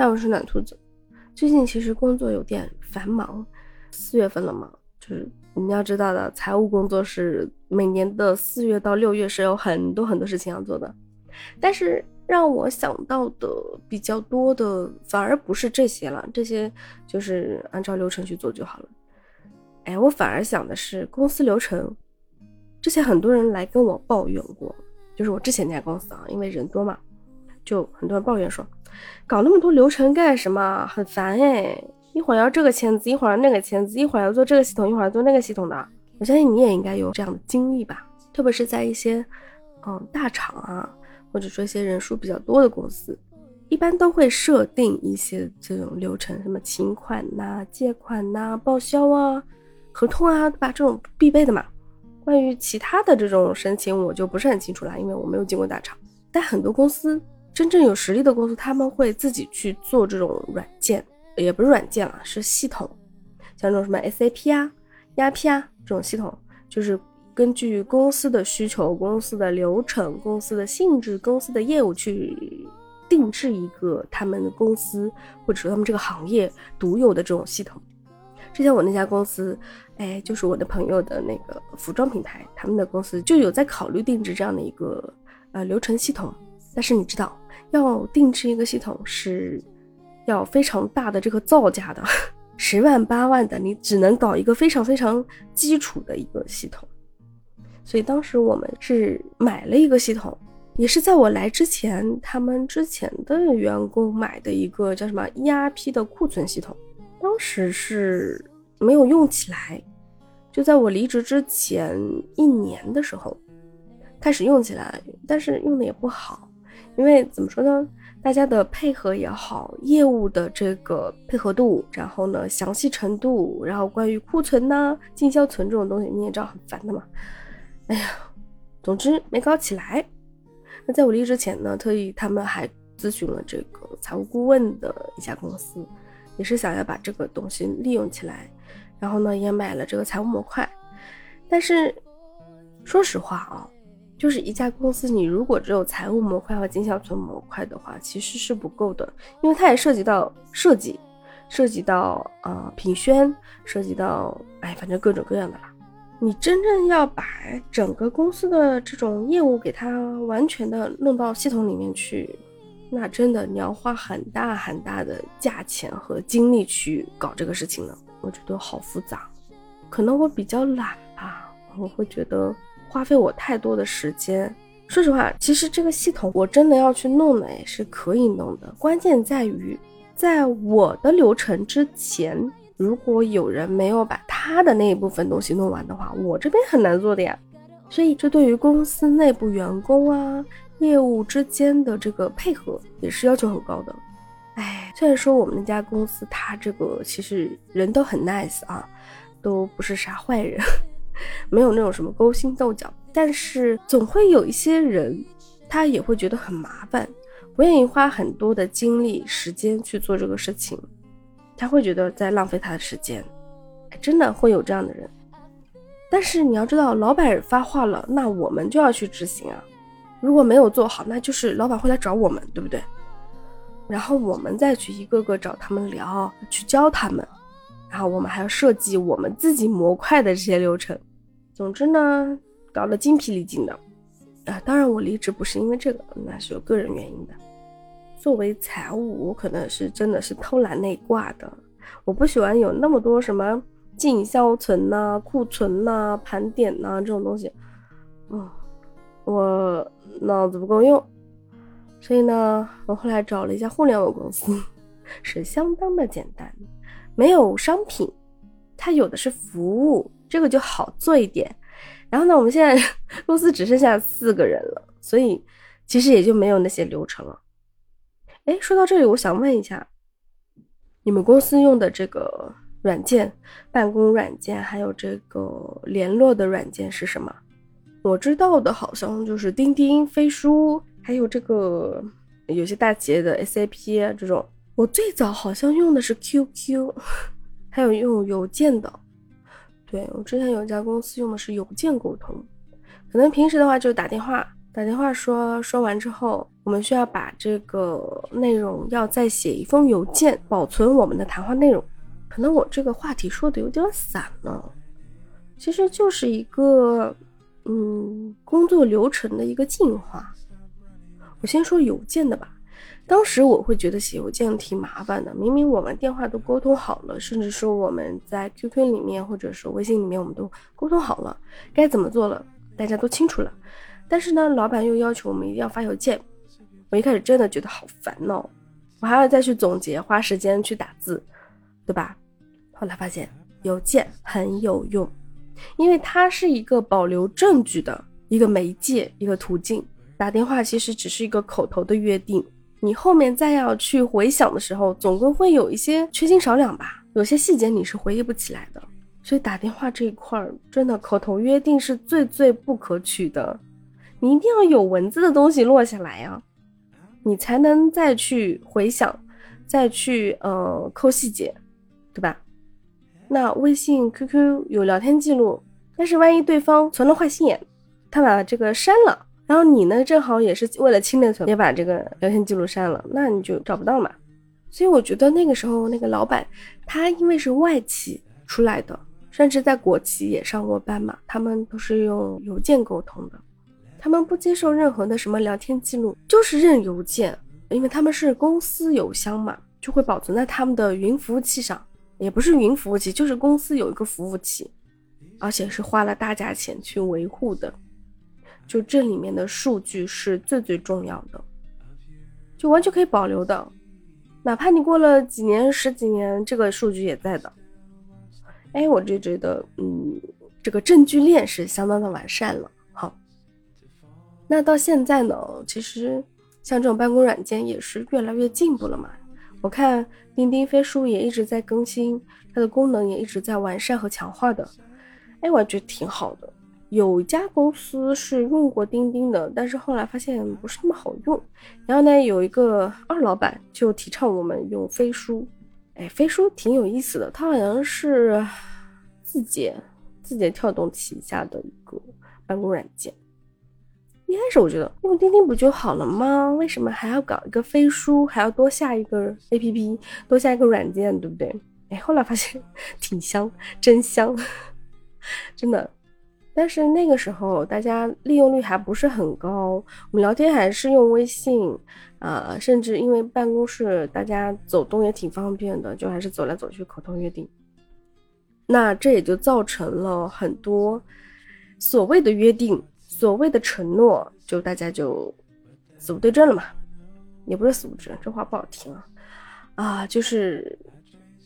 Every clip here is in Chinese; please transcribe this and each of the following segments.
嗨，我是暖兔子。最近其实工作有点繁忙，四月份了嘛，就是你们要知道的，财务工作是每年的四月到六月是有很多很多事情要做的。但是让我想到的比较多的，反而不是这些了，这些就是按照流程去做就好了。哎，我反而想的是公司流程。之前很多人来跟我抱怨过，就是我之前那家公司啊，因为人多嘛，就很多人抱怨说。搞那么多流程干什么？很烦哎！一会儿要这个签字，一会儿要那个签字，一会儿要做这个系统，一会儿要做那个系统的。我相信你也应该有这样的经历吧？特别是在一些嗯大厂啊，或者说一些人数比较多的公司，一般都会设定一些这种流程，什么请款呐、借款呐、报销啊、合同啊，对吧？这种必备的嘛。关于其他的这种申请，我就不是很清楚了，因为我没有进过大厂。但很多公司。真正有实力的公司，他们会自己去做这种软件，也不是软件了，是系统，像这种什么 SAP 啊、ERP 啊这种系统，就是根据公司的需求、公司的流程、公司的性质、公司的业务去定制一个他们公司或者说他们这个行业独有的这种系统。之前我那家公司，哎，就是我的朋友的那个服装品牌，他们的公司就有在考虑定制这样的一个呃流程系统。但是你知道，要定制一个系统是要非常大的这个造价的，十万八万的，你只能搞一个非常非常基础的一个系统。所以当时我们是买了一个系统，也是在我来之前，他们之前的员工买的一个叫什么 ERP 的库存系统，当时是没有用起来，就在我离职之前一年的时候开始用起来，但是用的也不好。因为怎么说呢，大家的配合也好，业务的这个配合度，然后呢详细程度，然后关于库存呐、进销存这种东西，你也知道很烦的嘛。哎呀，总之没搞起来。那在我离职前呢，特意他们还咨询了这个财务顾问的一家公司，也是想要把这个东西利用起来，然后呢也买了这个财务模块。但是说实话啊。就是一家公司，你如果只有财务模块和经销存模块的话，其实是不够的，因为它也涉及到设计，涉及到呃品宣，涉及到哎，反正各种各样的啦。你真正要把整个公司的这种业务给它完全的弄到系统里面去，那真的你要花很大很大的价钱和精力去搞这个事情呢。我觉得好复杂，可能我比较懒吧，我会觉得。花费我太多的时间。说实话，其实这个系统我真的要去弄呢，也是可以弄的。关键在于，在我的流程之前，如果有人没有把他的那一部分东西弄完的话，我这边很难做的呀。所以，这对于公司内部员工啊、业务之间的这个配合也是要求很高的。哎，虽然说我们那家公司他这个其实人都很 nice 啊，都不是啥坏人。没有那种什么勾心斗角，但是总会有一些人，他也会觉得很麻烦，不愿意花很多的精力时间去做这个事情，他会觉得在浪费他的时间，真的会有这样的人。但是你要知道，老板发话了，那我们就要去执行啊。如果没有做好，那就是老板会来找我们，对不对？然后我们再去一个个找他们聊，去教他们，然后我们还要设计我们自己模块的这些流程。总之呢，搞得精疲力尽的，啊，当然我离职不是因为这个，那是有个人原因的。作为财务，我可能是真的是偷懒内挂的，我不喜欢有那么多什么进销存呐、库存呐、盘点呐这种东西，嗯，我脑子不够用，所以呢，我后来找了一家互联网公司，是相当的简单，没有商品，它有的是服务。这个就好做一点，然后呢，我们现在 公司只剩下四个人了，所以其实也就没有那些流程了。哎，说到这里，我想问一下，你们公司用的这个软件，办公软件还有这个联络的软件是什么？我知道的好像就是钉钉、飞书，还有这个有些大企业的 SAP 这种。我最早好像用的是 QQ，还有用邮件的。对我之前有一家公司用的是邮件沟通，可能平时的话就打电话，打电话说说完之后，我们需要把这个内容要再写一封邮件保存我们的谈话内容。可能我这个话题说的有点散了，其实就是一个嗯工作流程的一个进化。我先说邮件的吧。当时我会觉得写邮件挺麻烦的，明明我们电话都沟通好了，甚至说我们在 QQ 里面或者说微信里面我们都沟通好了，该怎么做了，大家都清楚了。但是呢，老板又要求我们一定要发邮件，我一开始真的觉得好烦哦，我还要再去总结，花时间去打字，对吧？后来发现邮件很有用，因为它是一个保留证据的一个媒介，一个途径。打电话其实只是一个口头的约定。你后面再要去回想的时候，总归会有一些缺斤少两吧，有些细节你是回忆不起来的。所以打电话这一块儿，真的口头约定是最最不可取的。你一定要有文字的东西落下来呀，你才能再去回想，再去呃抠细节，对吧？那微信、QQ 有聊天记录，但是万一对方存了坏心眼，他把这个删了。然后你呢，正好也是为了清内存，也把这个聊天记录删了，那你就找不到嘛。所以我觉得那个时候那个老板，他因为是外企出来的，甚至在国企也上过班嘛，他们都是用邮件沟通的，他们不接受任何的什么聊天记录，就是认邮件，因为他们是公司邮箱嘛，就会保存在他们的云服务器上，也不是云服务器，就是公司有一个服务器，而且是花了大价钱去维护的。就这里面的数据是最最重要的，就完全可以保留的，哪怕你过了几年、十几年，这个数据也在的。哎，我就觉得，嗯，这个证据链是相当的完善了。好，那到现在呢，其实像这种办公软件也是越来越进步了嘛。我看钉钉飞书也一直在更新，它的功能也一直在完善和强化的。哎，我觉得挺好的。有一家公司是用过钉钉的，但是后来发现不是那么好用。然后呢，有一个二老板就提倡我们用飞书。哎，飞书挺有意思的，它好像是字节字节跳动旗下的一个办公软件。一开始我觉得用钉钉不就好了吗？为什么还要搞一个飞书，还要多下一个 APP，多下一个软件，对不对？哎，后来发现 挺香，真香，真的。但是那个时候大家利用率还不是很高，我们聊天还是用微信，啊，甚至因为办公室大家走动也挺方便的，就还是走来走去口头约定。那这也就造成了很多所谓的约定、所谓的承诺，就大家就死无对证了嘛，也不是死无对证，这话不好听啊，啊，就是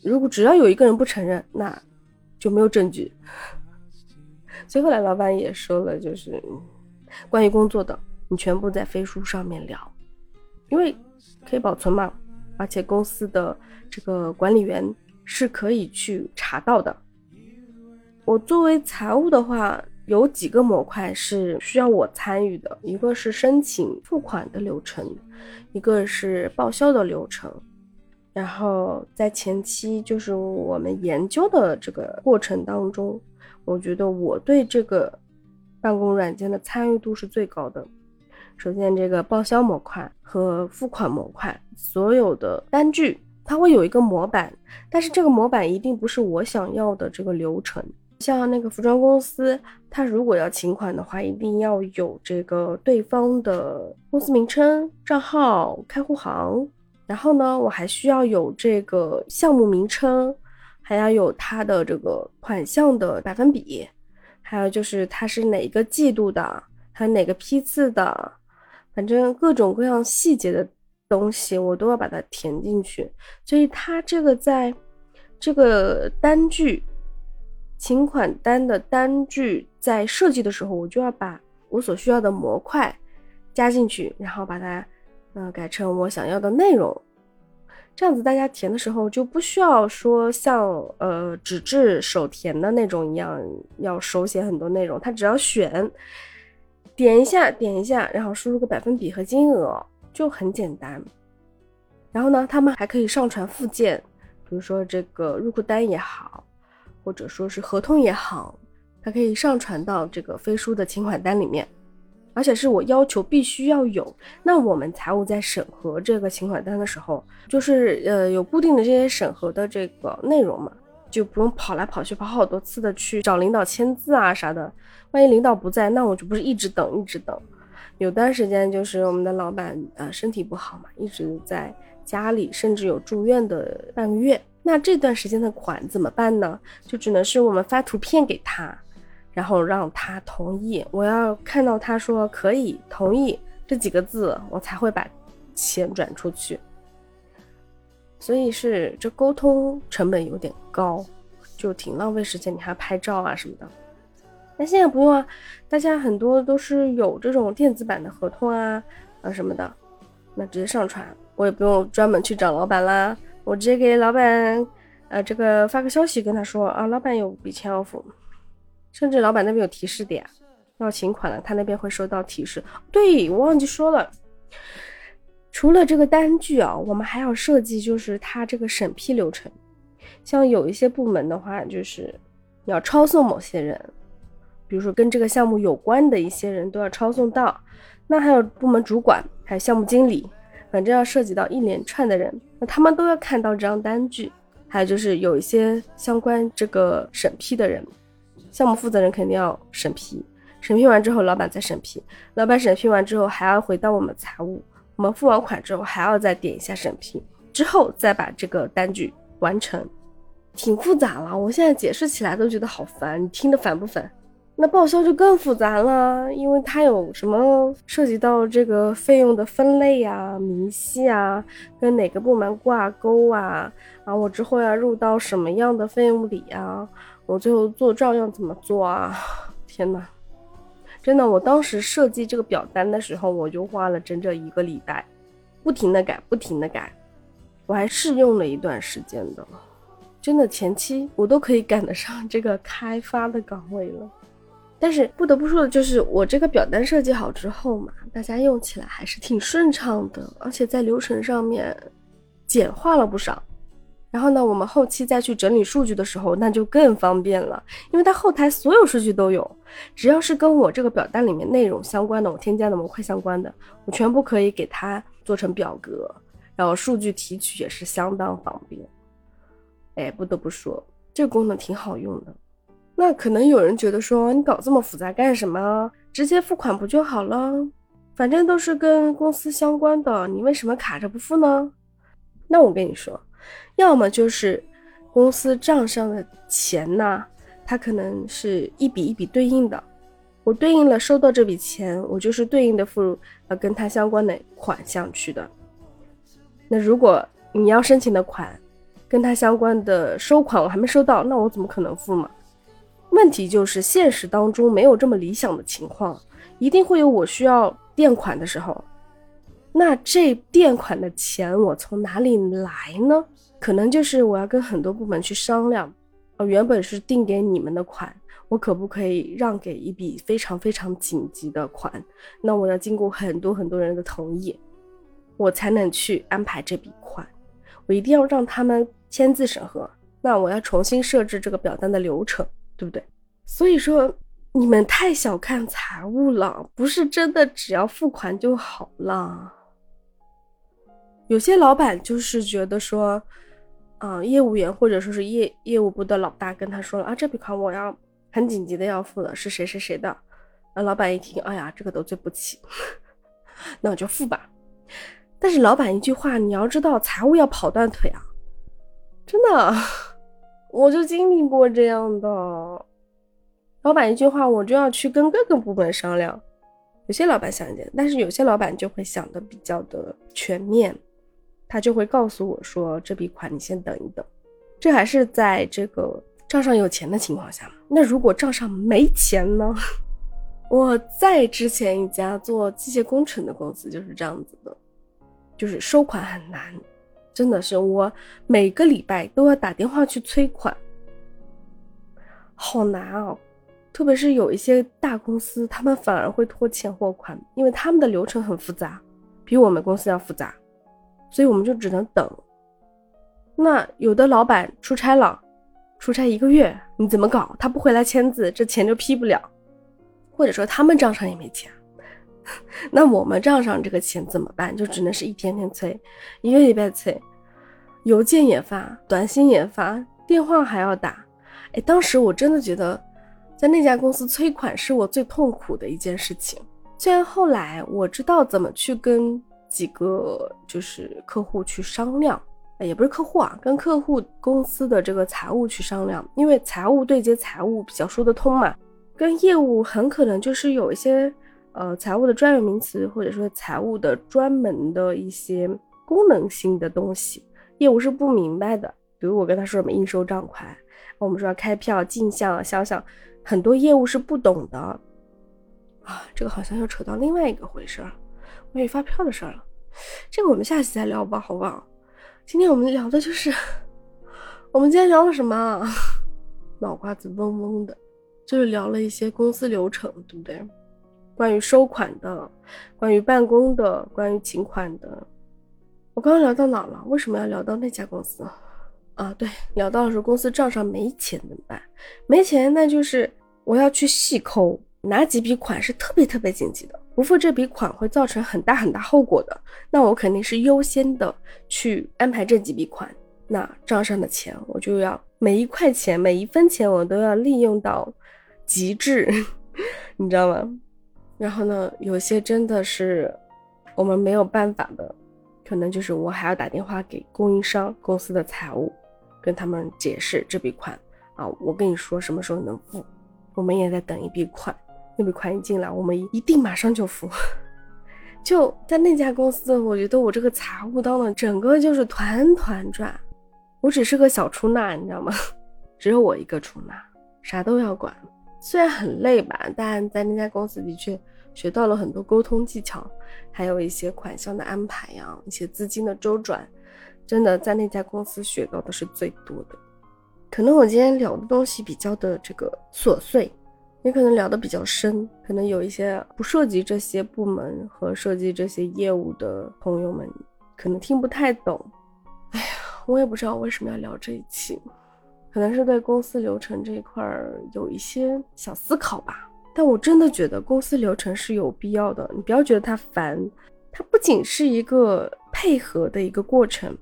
如果只要有一个人不承认，那就没有证据。所以后来老板也说了，就是关于工作的，你全部在飞书上面聊，因为可以保存嘛，而且公司的这个管理员是可以去查到的。我作为财务的话，有几个模块是需要我参与的，一个是申请付款的流程，一个是报销的流程，然后在前期就是我们研究的这个过程当中。我觉得我对这个办公软件的参与度是最高的。首先，这个报销模块和付款模块，所有的单据它会有一个模板，但是这个模板一定不是我想要的这个流程。像那个服装公司，它如果要请款的话，一定要有这个对方的公司名称、账号、开户行，然后呢，我还需要有这个项目名称。还要有它的这个款项的百分比，还有就是它是哪个季度的，还有哪个批次的，反正各种各样细节的东西我都要把它填进去。所以它这个在这个单据请款单的单据在设计的时候，我就要把我所需要的模块加进去，然后把它呃改成我想要的内容。这样子大家填的时候就不需要说像呃纸质手填的那种一样，要手写很多内容。他只要选，点一下，点一下，然后输入个百分比和金额，就很简单。然后呢，他们还可以上传附件，比如说这个入库单也好，或者说是合同也好，它可以上传到这个飞书的请款单里面。而且是我要求必须要有。那我们财务在审核这个请款单的时候，就是呃有固定的这些审核的这个内容嘛，就不用跑来跑去跑好多次的去找领导签字啊啥的。万一领导不在，那我就不是一直等一直等。有段时间就是我们的老板呃身体不好嘛，一直在家里，甚至有住院的半个月。那这段时间的款怎么办呢？就只能是我们发图片给他。然后让他同意，我要看到他说可以同意这几个字，我才会把钱转出去。所以是这沟通成本有点高，就挺浪费时间。你还要拍照啊什么的。那现在不用啊，大家很多都是有这种电子版的合同啊啊什么的，那直接上传，我也不用专门去找老板啦，我直接给老板呃这个发个消息跟他说啊，老板有笔钱要付。甚至老板那边有提示点，要请款了，他那边会收到提示。对我忘记说了，除了这个单据啊，我们还要设计就是他这个审批流程。像有一些部门的话，就是要抄送某些人，比如说跟这个项目有关的一些人都要抄送到。那还有部门主管，还有项目经理，反正要涉及到一连串的人，那他们都要看到这张单据。还有就是有一些相关这个审批的人。项目负责人肯定要审批，审批完之后，老板再审批，老板审批完之后还要回到我们财务，我们付完款之后还要再点一下审批，之后再把这个单据完成，挺复杂了。我现在解释起来都觉得好烦，你听得烦不烦？那报销就更复杂了，因为它有什么涉及到这个费用的分类呀、明细啊，跟哪个部门挂钩啊，啊，我之后要入到什么样的费用里啊？我最后做账要怎么做啊？天哪，真的，我当时设计这个表单的时候，我就花了整整一个礼拜，不停的改，不停的改，我还试用了一段时间的，真的前期我都可以赶得上这个开发的岗位了。但是不得不说的就是，我这个表单设计好之后嘛，大家用起来还是挺顺畅的，而且在流程上面简化了不少。然后呢，我们后期再去整理数据的时候，那就更方便了，因为它后台所有数据都有，只要是跟我这个表单里面内容相关的，我添加的模块相关的，我全部可以给它做成表格，然后数据提取也是相当方便。哎，不得不说，这个功能挺好用的。那可能有人觉得说，你搞这么复杂干什么？直接付款不就好了？反正都是跟公司相关的，你为什么卡着不付呢？那我跟你说。要么就是公司账上的钱呢，它可能是一笔一笔对应的，我对应了收到这笔钱，我就是对应的付呃跟它相关的款项去的。那如果你要申请的款跟它相关的收款我还没收到，那我怎么可能付嘛？问题就是现实当中没有这么理想的情况，一定会有我需要垫款的时候。那这垫款的钱我从哪里来呢？可能就是我要跟很多部门去商量，呃，原本是定给你们的款，我可不可以让给一笔非常非常紧急的款？那我要经过很多很多人的同意，我才能去安排这笔款。我一定要让他们签字审核，那我要重新设置这个表单的流程，对不对？所以说你们太小看财务了，不是真的只要付款就好了。有些老板就是觉得说，啊，业务员或者说是业业务部的老大跟他说了啊，这笔款我要很紧急的要付的，是谁谁谁的？那老板一听，哎呀，这个得罪不起，那我就付吧。但是老板一句话，你要知道，财务要跑断腿啊，真的，我就经历过这样的。老板一句话，我就要去跟各个部门商量。有些老板想一点，但是有些老板就会想的比较的全面。他就会告诉我说：“这笔款你先等一等，这还是在这个账上有钱的情况下。那如果账上没钱呢？我在之前一家做机械工程的公司就是这样子的，就是收款很难，真的是我每个礼拜都要打电话去催款，好难啊！特别是有一些大公司，他们反而会拖欠货款，因为他们的流程很复杂，比我们公司要复杂。”所以我们就只能等。那有的老板出差了，出差一个月，你怎么搞？他不回来签字，这钱就批不了。或者说他们账上也没钱，那我们账上这个钱怎么办？就只能是一天天催，一个礼拜催，邮件也发，短信也发，电话还要打。哎，当时我真的觉得，在那家公司催款是我最痛苦的一件事情。虽然后来我知道怎么去跟几个就是客户去商量，也不是客户啊，跟客户公司的这个财务去商量，因为财务对接财务比较说得通嘛，跟业务很可能就是有一些。呃，财务的专有名词，或者说财务的专门的一些功能性的东西，业务是不明白的。比如我跟他说什么应收账款，我们说开票进项，销项很多业务是不懂的啊。这个好像又扯到另外一个回事儿，关于发票的事儿了。这个我们下期再聊吧，好不好？今天我们聊的就是，我们今天聊了什么？脑瓜子嗡嗡的，就是聊了一些公司流程，对不对？关于收款的，关于办公的，关于请款的，我刚刚聊到哪了？为什么要聊到那家公司？啊，对，聊到的是公司账上没钱怎么办？没钱，那就是我要去细抠哪几笔款是特别特别紧急的，不付这笔款会造成很大很大后果的，那我肯定是优先的去安排这几笔款。那账上的钱，我就要每一块钱每一分钱我都要利用到极致，你知道吗？然后呢，有些真的是我们没有办法的，可能就是我还要打电话给供应商公司的财务，跟他们解释这笔款啊，我跟你说什么时候能付，我们也在等一笔款，那笔款一进来，我们一定马上就付。就在那家公司，我觉得我这个财务当的整个就是团团转，我只是个小出纳，你知道吗？只有我一个出纳，啥都要管。虽然很累吧，但在那家公司的确学到了很多沟通技巧，还有一些款项的安排呀，一些资金的周转，真的在那家公司学到的是最多的。可能我今天聊的东西比较的这个琐碎，也可能聊的比较深，可能有一些不涉及这些部门和涉及这些业务的朋友们可能听不太懂。哎呀，我也不知道为什么要聊这一期。可能是对公司流程这一块儿有一些小思考吧，但我真的觉得公司流程是有必要的。你不要觉得它烦，它不仅是一个配合的一个过程，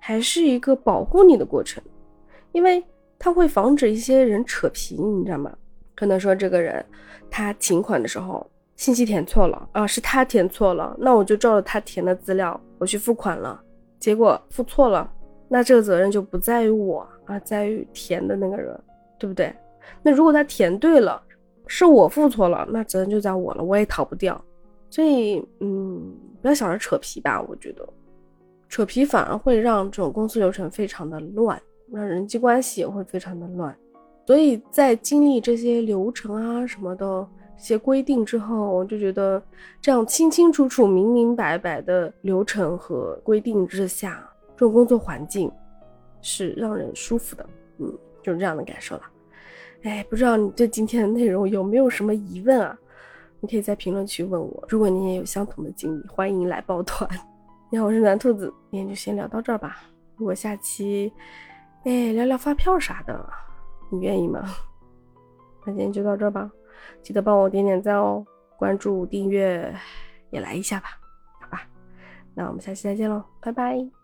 还是一个保护你的过程，因为它会防止一些人扯皮，你知道吗？可能说这个人他请款的时候信息填错了啊，是他填错了，那我就照着他填的资料我去付款了，结果付错了，那这个责任就不在于我。啊，在于填的那个人，对不对？那如果他填对了，是我付错了，那责任就在我了，我也逃不掉。所以，嗯，不要想着扯皮吧，我觉得扯皮反而会让这种公司流程非常的乱，让人际关系也会非常的乱。所以在经历这些流程啊什么的一些规定之后，我就觉得这样清清楚楚、明明白白的流程和规定之下，这种工作环境。是让人舒服的，嗯，就是这样的感受了。哎，不知道你对今天的内容有没有什么疑问啊？你可以在评论区问我。如果你也有相同的经历，欢迎来抱团。你好，我是蓝兔子，今天就先聊到这儿吧。如果下期，哎，聊聊发票啥的，你愿意吗？那今天就到这吧，记得帮我点点赞哦，关注、订阅也来一下吧，好吧？那我们下期再见喽，拜拜。